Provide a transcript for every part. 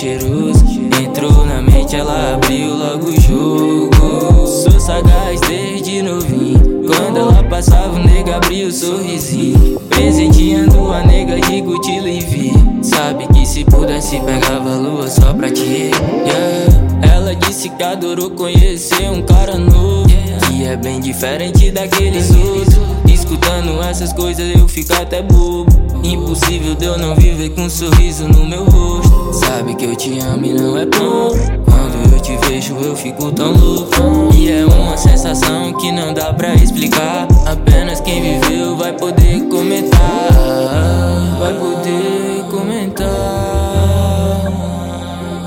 cheiroso. Entrou na mente, ela abriu logo o jogo. Sou sagaz desde novinho. Quando ela passava, o nega abriu o sorrisinho. Presenteando a nega de Gucci Levi. Sabe que se pudesse pegava a lua só pra ti. Yeah. Ela disse que adorou conhecer um cara novo. Que é bem diferente daqueles outros. Escutando essas coisas eu fico até bobo. Impossível de eu não viver com um sorriso no meu rosto. Sabe que eu te amo e não é bom. Quando eu te vejo eu fico tão louco. E é uma sensação que não dá pra explicar. Apenas quem viveu vai poder comentar. Vai poder comentar.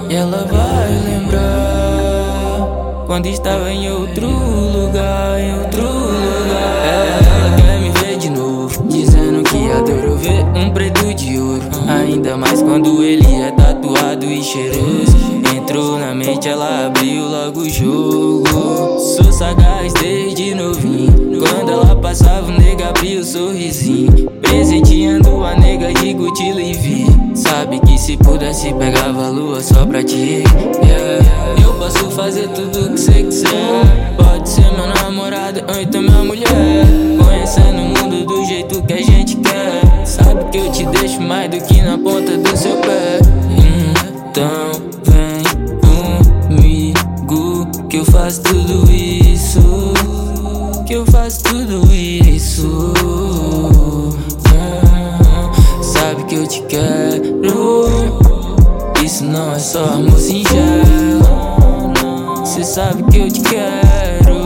E ela vai lembrar. Quando estava em outro lugar, em outro lugar. Ele é tatuado e cheiroso. Entrou na mente, ela abriu logo o jogo. Sou sagaz desde novinho. Quando ela passava, o nega abriu o sorrisinho. Presenteando a nega de Gucci Levi. Sabe que se pudesse pegava a lua só pra ti. Yeah. Eu posso fazer tudo que você quiser. Pode ser meu namorado ou então minha mulher. Conhecendo o mundo do jeito que a gente quer. Sabe que eu te deixo mais do que na ponta do seu faço tudo isso. Que eu faço tudo isso. Ah, Sabe que eu te quero. Isso não é só amor singelo. Cê sabe que eu te quero.